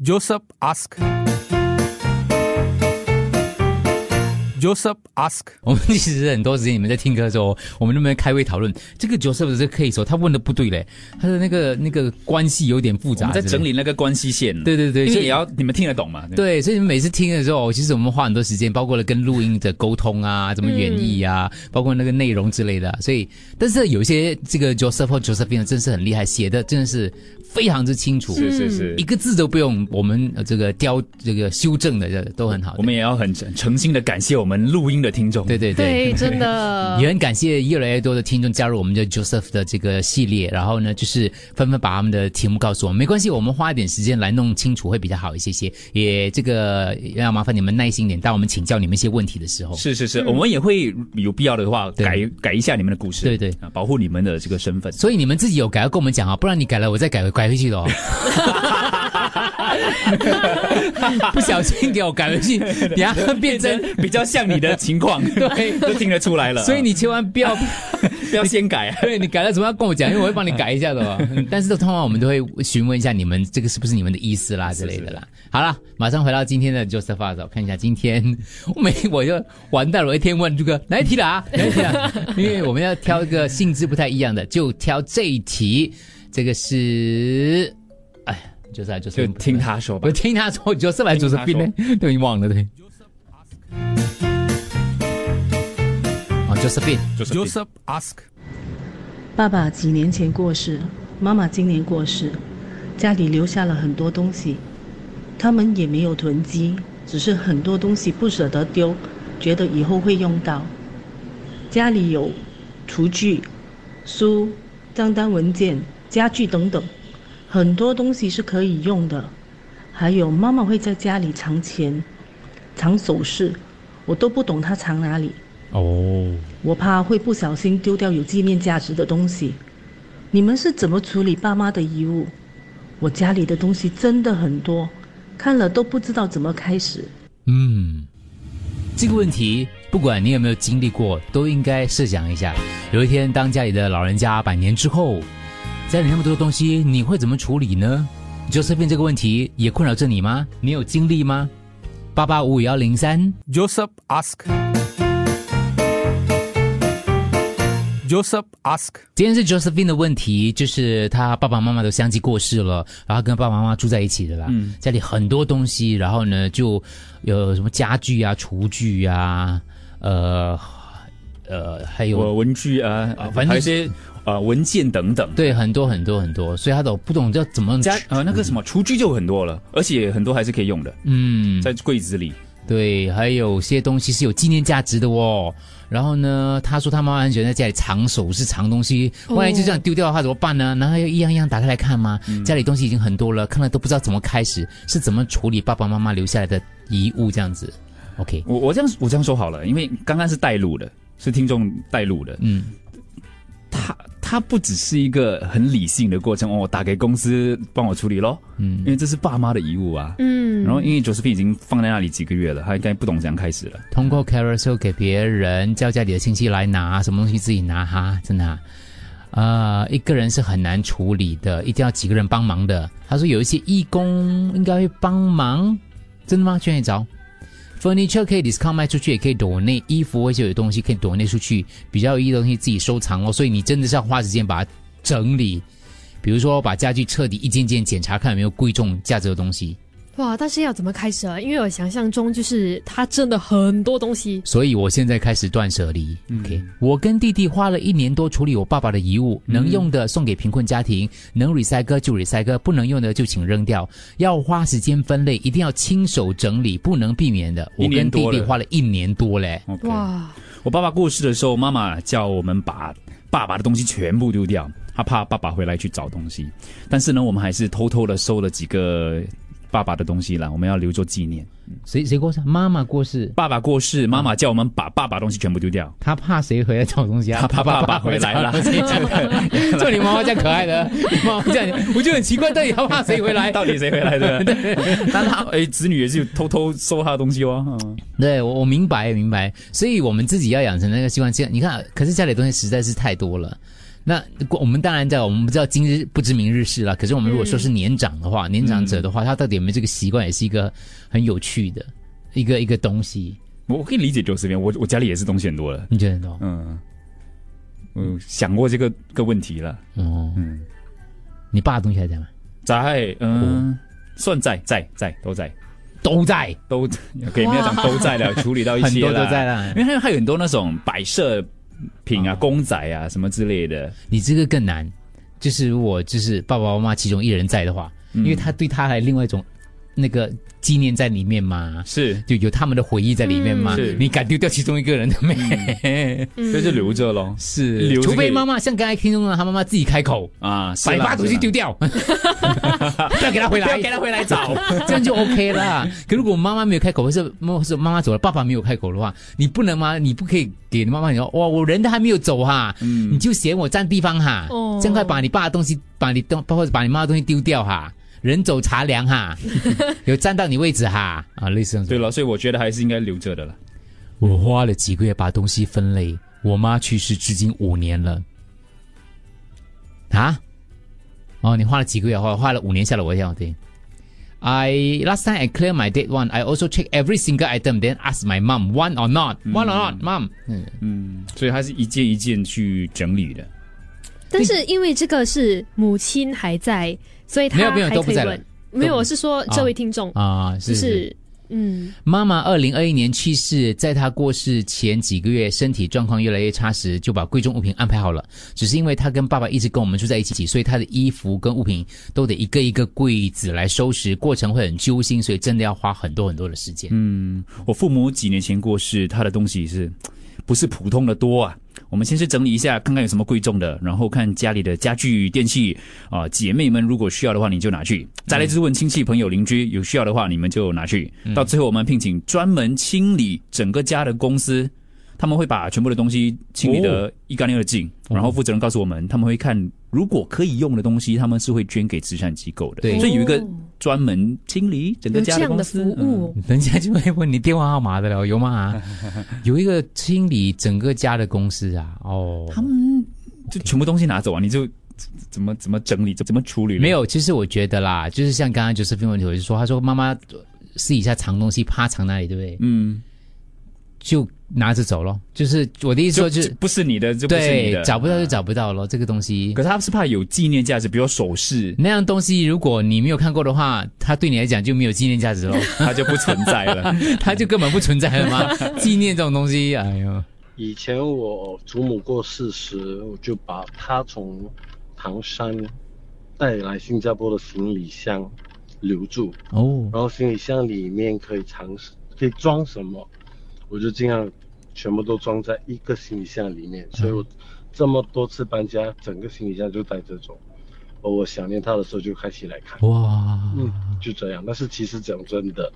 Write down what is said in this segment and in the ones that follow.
Joseph ask. Joseph ask. 我们其实很多时间你们在听歌的时候，我们那边开会讨论这个 Joseph 的这个 case 哦，他问的不对嘞，他的那个那个关系有点复杂，我们在是不是整理那个关系线。对对对所以也要你们听得懂嘛。对，所以你们每次听的时候，其实我们花很多时间，包括了跟录音的沟通啊，怎么演绎啊，包括那个内容之类的。所以，但是有一些这个 Joseph 或 Josephine 真是很厉害，写的真的是非常之清楚，是是是一个字都不用我们呃这个雕这个修正的，这都很好。我们也要很诚诚心的感谢我们录音的听众。对对对。对，真的 也很感谢越来越多的听众加入我们的 Joseph 的这个系列，然后呢，就是纷纷把他们的题目告诉我们。没关系，我们花一点时间来弄清楚会比较好一些些。也这个要麻烦你们耐心点，当我们请教你们一些问题的时候。是是是，我们也会有必要的话改改一下你们的故事，对对啊，保护你们的这个身份。所以你们自己有改要跟我们讲啊，不然你改了我再改改回去的哦。不小心给我改回去，你要变成比较像你的情况，对都听得出来了。所以你千万不要，不要先改啊。对你改了怎么要跟我讲，因为我会帮你改一下的哦。嗯但是通常我们都会询问一下你们这个是不是你们的意思啦之类的啦。好了，马上回到今天的 Joseph 我看一下今天我没我就完蛋了，我一天问这个哪一题啦，哪一题了？因为我们要挑一个性质不太一样的，就挑这一题。这个是，哎，就是啊，就是就听他说吧我。听他说 Joseph 还是听他 Josephine 呢？都已经忘了对。哦，Josephine。Joseph ask. 爸爸几年前过世，妈妈今年过世，家里留下了很多东西，他们也没有囤积，只是很多东西不舍得丢，觉得以后会用到。家里有厨具、书、账单文件、家具等等，很多东西是可以用的。还有妈妈会在家里藏钱、藏首饰，我都不懂她藏哪里。哦，我怕会不小心丢掉有纪念价值的东西。你们是怎么处理爸妈的遗物？我家里的东西真的很多，看了都不知道怎么开始。嗯，这个问题，不管你有没有经历过，都应该设想一下。有一天，当家里的老人家百年之后，家里那么多东西，你会怎么处理呢？Josephine 这个问题也困扰着你吗？你有经历吗？八八五五幺零三，Joseph ask. Joseph ask. 今天是 Josephine 的问题，就是他爸爸妈妈都相继过世了，然后跟爸爸妈妈住在一起的啦。嗯，家里很多东西，然后呢，就有什么家具啊、厨具啊，呃呃，还有文具啊，啊反正还有一些呃文件等等。对，很多很多很多，所以他都不懂要怎么家呃那个什么厨具就很多了，而且很多还是可以用的，嗯，在柜子里。对，还有些东西是有纪念价值的哦。然后呢，他说他妈妈很喜欢在家里藏首饰、藏东西，万一就这样丢掉的话怎么办呢？然后要一样一样打开来看吗？家里东西已经很多了，看了都不知道怎么开始，是怎么处理爸爸妈妈留下来的遗物这样子。OK，我我这样我这样说好了，因为刚刚是带路的，是听众带路的，嗯，他他不只是一个很理性的过程哦，我打给公司帮我处理咯，嗯，因为这是爸妈的遗物啊，嗯，然后因为 Josephine 已经放在那里几个月了，他应该不懂怎样开始了。通过 Carousel 给别人，叫家里的亲戚来拿，什么东西自己拿哈，真的啊、呃一个人是很难处理的，一定要几个人帮忙的。他说有一些义工应该会帮忙，真的吗？去哪里找？Furniture 可以 discount 卖出去，也可以 donate 衣服或者有东西可以 donate 出去，比较有意义的东西自己收藏哦。所以你真的是要花时间把它整理，比如说把家具彻底一件件检查，看有没有贵重价值的东西。哇，但是要怎么开始啊？因为我想象中就是他真的很多东西，所以我现在开始断舍离。OK，我跟弟弟花了一年多处理我爸爸的遗物，能用的送给贫困家庭，能 recycle 就 recycle，不能用的就请扔掉。要花时间分类，一定要亲手整理，不能避免的。我跟弟弟花了一年多嘞。OK，哇，我爸爸过世的时候，妈妈叫我们把爸爸的东西全部丢掉，他怕爸爸回来去找东西。但是呢，我们还是偷偷的收了几个爸爸的东西了，我们要留作纪念。谁谁过世？妈妈过世，爸爸过世，妈妈叫我们把爸爸的东西全部丢掉。他怕谁回来找东西啊？他怕爸爸回来了做 你妈妈这样可爱的，你妈妈这样，我就很奇怪，到底他怕谁回来？到底谁回来的？但他哎，子女也是有偷偷收他的东西哦。嗯对我我明白明白，所以我们自己要养成那个习惯。这样你看，可是家里的东西实在是太多了。那我们当然在我们不知道今日不知明日事了。可是我们如果说是年长的话，年长者的话，他到底有没有这个习惯，也是一个很有趣的一个一个东西。我可以理解九十边，我我家里也是东西很多了，你觉得呢？嗯，我想过这个个问题了，哦，嗯，你爸的东西还在吗？在嗯、算在在在都在都在，都可以没有讲都在了，处理到一很多些了，都在啦因。为还有还有很多那种摆设品啊、哦。公仔啊什么之类的，你这个更难，就是如果就是爸爸妈妈其中一人在的话，嗯。因为他对他还另外一种那个纪念在里面嘛，是，就有他们的回忆在里面嘛。嗯是。你敢丢掉其中一个人的没？所以就留着咯。是。留除非妈妈像刚才听众的他妈妈自己开口，啊，是啦把把东西丢，掉，不要给他回来，不要给他回来找，这样就 OK 了。可如果妈妈没有开口，或是或是妈妈走了，爸爸没有开口的话，你不能吗？你不可以给妈妈你说哇，我人都还没有走哈，嗯。你就嫌我占地方哈，哦。这样快把你爸的东西，把你东，包括把你妈的东西丢掉哈，人走茶凉哈，有占到你位置哈啊，类似这样子。对了，所以我觉得还是应该留着的了。我花了几个月把东西分类，我妈去世至今五年了。啊？哦，你花了几个月？花花了五年下来，我要对。I last time I clear my date one. I also check every single item, then ask my mom one or not, one or not, mom. 嗯，嗯，所以它是一件一件去整理的。但是因为这个是母亲还在，所以他没有没有都不在了。没有，我是说这位听众，啊，就是是嗯，妈妈二零二一年去世，在她过世前几个月，身体状况越来越差时，就把贵重物品安排好了。只是因为她跟爸爸一直跟我们住在一起，所以她的衣服跟物品都得一个一个柜子来收拾，过程会很揪心，所以真的要花很多很多的时间。嗯，我父母几年前过世，他的东西是不是普通的多啊？我们先是整理一下，看看有什么贵重的，然后看家里的家具、电器啊、姐妹们如果需要的话，你就拿去；再来就是问亲戚、朋友、邻居有需要的话，你们就拿去。到最后，我们聘请专门清理整个家的公司。他们会把全部的东西清理得一干二净，然后负责人告诉我们，他们会看如果可以用的东西，他们是会捐给慈善机构的。对所以有一个哦专门清理整个有这样的公司服务，人家就会问你电话号码的了，有吗？有一个清理整个家的公司啊，哦，他们就全部东西拿走啊，你就怎怎么怎么整理，怎么处理？没，有，其实我觉得啦，就是像刚刚 Josephine 问题，我就说，他说妈妈私底下藏东西，怕藏哪里，对不对？嗯，就拿着走咯。就是我的意思说，就是不是你的，就不是你对的，，找不到就啊。找不到咯。这个东西可，是他是怕有纪念价值，比如首饰，那样东西，如果你没有看过的话，它对你来讲就没有纪念价值咯，它就不存在了。它就根本不存在了吗？纪念这种东西，哎呦，以前我祖母过世时，我就把她从唐山带来新加坡的行李箱留住，哦，然后行李箱里面可以藏可以装什么，我就尽量全部都装在一个行李箱里面，所以我这么多次搬家，整个行李箱就带这种。而我想念他的时候就开起来看，哇，嗯，就这样。但是其实讲真的，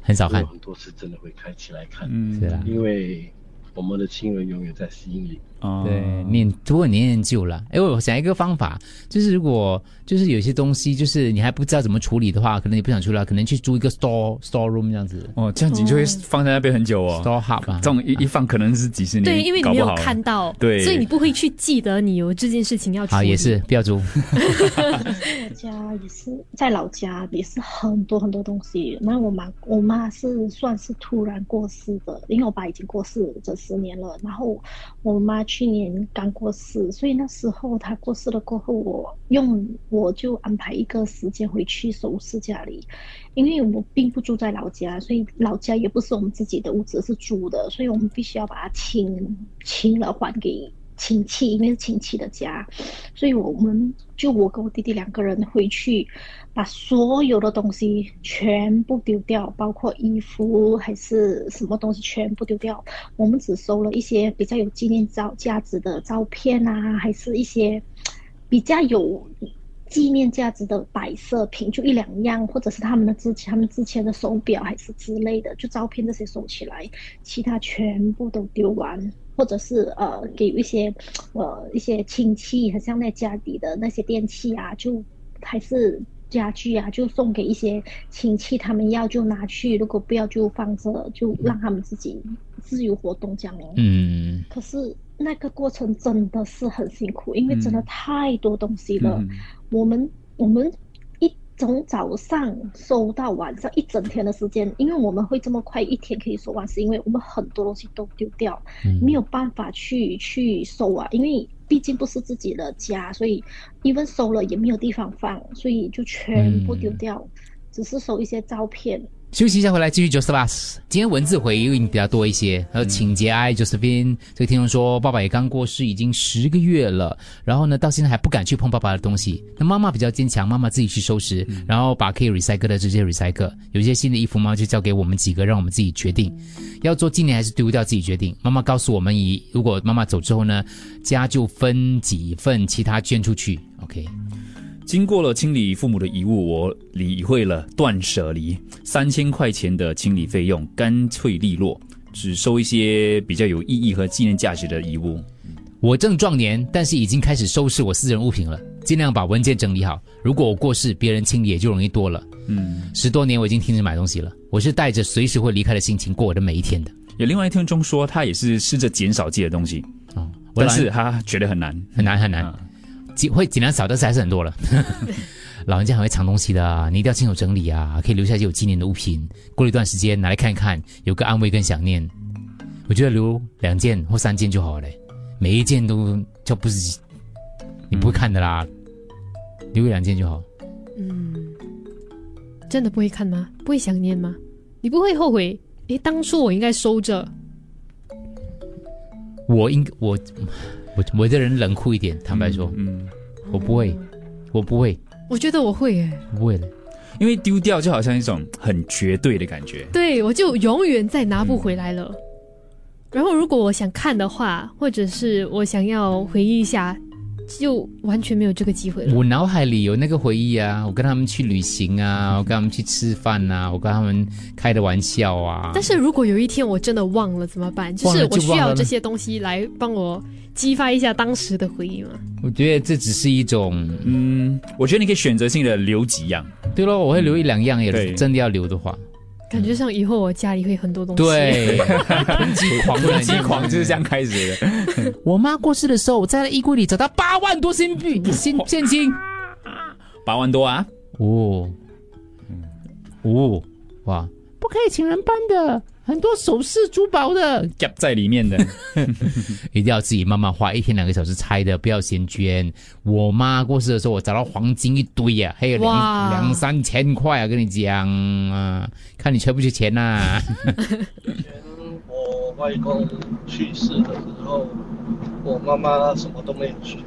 很少看很多次真的会开起来看，嗯。因为我们的亲人永远在心里。哦对，念不过念念旧了。哎，我想一个方法，就是如果就是有些东西，就是你还不知道怎么处理的话，可能你不想处理了，可能去租一个 store store room 这样子哦，这样子你就会放在那边很久哦。，store hub 啊这。种一一放可能是几十年，对，因为你没有看到，对所以你不会去记得你有这件事情要处好，理。也是不要租。家也是在老家，也是很多很多东西。那我妈，我妈是算是突然过世的，因为我爸已经过世这十年了。然后我妈去年刚过世，所以那时候她过世了过后，我用我就安排一个时间回去收拾家里，因为我并不住在老家，所以老家也不是我们自己的屋子，是租的，所以我们必须要把它清清了还给亲戚，因为是亲戚的家。所以我们就我跟我弟弟两个人回去，把所有的东西全部丢掉，包括衣服还是什么东西全部丢掉。我们只收了一些比较有纪念照价值的照片啊，还是一些比较有。纪念价值的摆设品就一两样，或者是他们的之前他们之前的手表还是之类的，就照片这些收起来，其他全部都丢完，或者是呃给一些呃一些亲戚，很像在家里的那些电器啊，就还是家具啊，就送给一些亲戚，他们要就拿去，如果不要就放着，就让他们自己自由活动这样哦。嗯，可是那个过程真的是很辛苦，因为真的太多东西了。嗯我们我们从早上收到晚上一整天的时间，因为我们会这么快一天可以收完，是因为我们很多东西都丢掉，嗯没有办法去去收啊，因为毕竟不是自己的家，所以 even 收了也没有地方放，所以就全部丢掉，只是收一些照片。休息一下，回来继续 Josephus。今天文字回应比较多一些，还有请节哀 Josephine。这个听众说，爸爸也刚过世，已经十个月了，然后呢，到现在还不敢去碰爸爸的东西。那妈妈比较坚强，妈妈自己去收拾，然后把可以 recycle 的直接 recycle。有一些新的衣服妈妈就交给我们几个，让我们自己决定要做纪念还是丢掉，自己决定。妈妈告诉我们，以如果妈妈走之后呢，家就分几份，其他捐出去。OK。经过了清理父母的遗物，我理会了断舍离，三千块钱的清理费用干脆利落，只收一些比较有意义和纪念价值的遗物。我正壮年，但是已经开始收拾我私人物品了，尽量把文件整理好。如果我过世，别人清理也就容易多了。嗯，十多年我已经停止买东西了，我是带着随时会离开的心情过我的每一天的。有另外一听众说，他也是试着减少自己的东西，哦，但是他觉得很难。很难很难啊，尽会尽量少，但是还是很多了。老人家很会藏东西的啊，你一定要亲手整理啊，可以留下一些有纪念的物品，过了一段时间拿来看一看，有个安慰跟想念。我觉得留两件或三件就好了，每一件都就不是你不会看的啦，留个两件就好。嗯，真的不会看吗？不会想念吗？你不会后悔？诶，当初我应该收着。我应我我我这人冷酷一点，坦白说，嗯，我不会，我不会，我觉得我会耶，不会的。因为丢掉就好像一种很绝对的感觉。对我就永远再拿不回来了。然后如果我想看的话，或者是我想要回忆一下，就完全没有这个机会了。我脑海里有那个回忆啊，我跟他们去旅行啊，我跟他们去吃饭啊，我跟他们开的玩笑啊。但是如果有一天我真的忘了怎么办？就是我需要这些东西来帮我激发一下当时的回忆吗。我觉得这只是一种，嗯，我觉得你可以选择性的留几样。对咯，我会留一两样，也对真的要留的话，感觉上以后我家里会很多东西。，对，囤积狂的 囤积狂就是这样开始的。我妈过世的时候，我在衣柜里找到八万多新币新现金。八万多啊！哦，哦，哇，不可以请人搬的，很多首饰珠宝的，夹在里面的，一定要自己慢慢花，一天两个小时拆的，不要先捐。我妈过世的时候，我找到黄金一堆呀、还有两两三千块啊，跟你讲。啊，看你缺不缺钱呐、啊？我外公去世的时候，我妈妈什么都没有选，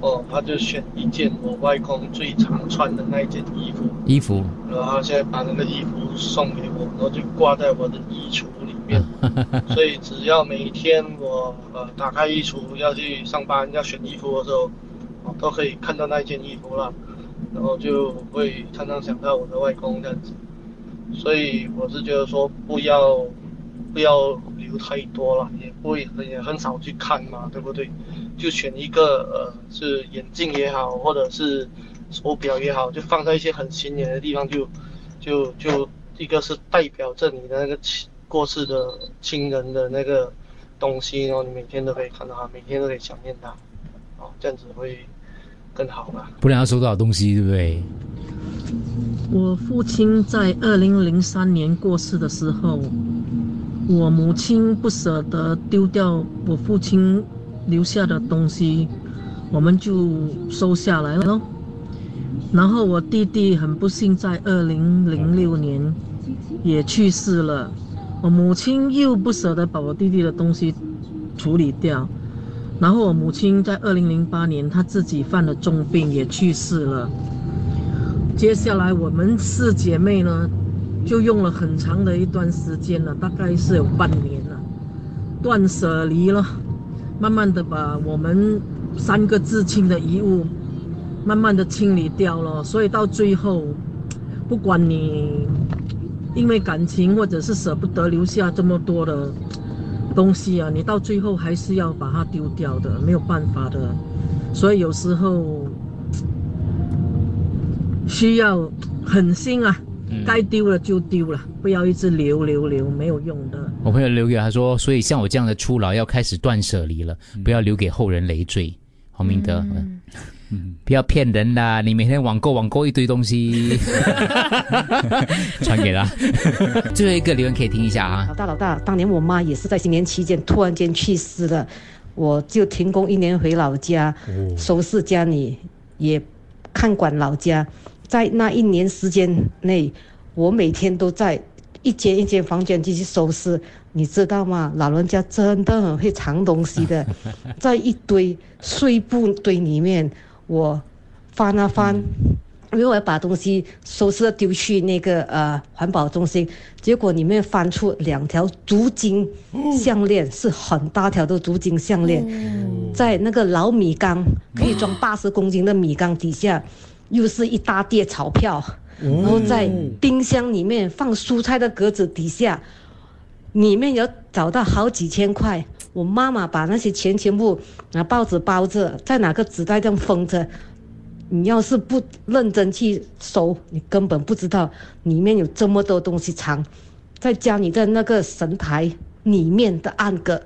哦，他就选一件我外公最常穿的那一件衣服，衣服，然后现在把那个衣服送给我，然后就挂在我的衣橱里面。所以只要每一天我呃打开衣橱要去上班要选衣服的时候，哦都可以看到那一件衣服了，然后就会常常想到我的外公这样子。所以我是觉得说不要不要留太多了，也不会也很少去看嘛，对不对？就选一个呃是眼镜也好，或者是手表也好，就放在一些很显眼的地方就，就就一个是代表着你的那个亲过世的亲人的那个东西，然后你每天都可以看到他，每天都可以想念他，哦，这样子会更好吧。不然要收多少东西，对不对？我父亲在二零零三年过世的时候，我母亲不舍得丢掉我父亲留下的东西，我们就收下来了。然后我弟弟很不幸在二零零六年也去世了，我母亲又不舍得把我弟弟的东西处理掉。然后我母亲在二零零八年她自己犯了重病也去世了。接下来我们四姐妹呢，就用了很长的一段时间了，大概是有半年了，断舍离了，慢慢的把我们三个至亲的遗物，慢慢的清理掉了。所以到最后，不管你因为感情或者是舍不得留下这么多的东西啊，你到最后还是要把它丢掉的，没有办法的。所以有时候。需要狠心啊，该丢了就丢了，不要一直留留留，没有用的。我朋友留给他说，所以像我这样的初老要开始断舍离了，不要留给后人累赘。洪明德，嗯，不要骗人啦！你每天网购网购一堆东西，传给他。最后一个留言可以听一下啊老。大老大，当年我妈也是在新年期间突然间去世了，我就停工一年回老家，收拾家里，也看管老家。在那一年时间内，我每天都在一间一间房间进去收拾，你知道吗？老人家真的很会藏东西的，在一堆碎布堆里面，我翻啊翻。因为我要把东西收拾了丢去那个呃环保中心，结果里面翻出两条足金项链，是很大条的足金项链，在那个老米缸可以装八十公斤的米缸底下，又是一大叠钞票，然后在冰箱里面放蔬菜的格子底下，里面有找到好几千块。我妈妈把那些钱全部拿报纸包着，在哪个纸袋这样封着。你要是不认真去收，你根本不知道里面有这么多东西藏。在家里在那个神台里面的暗格，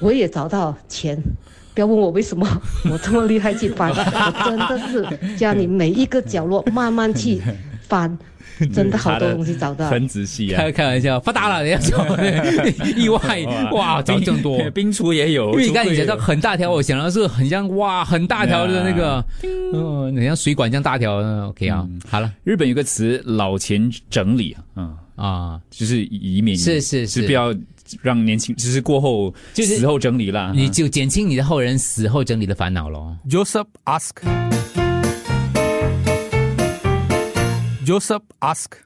我也找到钱。不要问我为什么 我这么厉害去翻，我真的是家里每一个角落慢慢去翻，真的好多东西找到。很仔细啊开。开玩笑，发达了，人家说意外哇，找这么多。冰厨也有，因为你看你讲到很大条，我想到是很像哇很大条的那个，嗯，很像水管这样大条的。OK 啊，好了日本有个词“老钱整理”啊，嗯，啊，就是以免是是是是不要让年轻，只是过后就是死后整理啦。你就减轻你的后人死后整理的烦恼咯。Joseph ask. Joseph ask.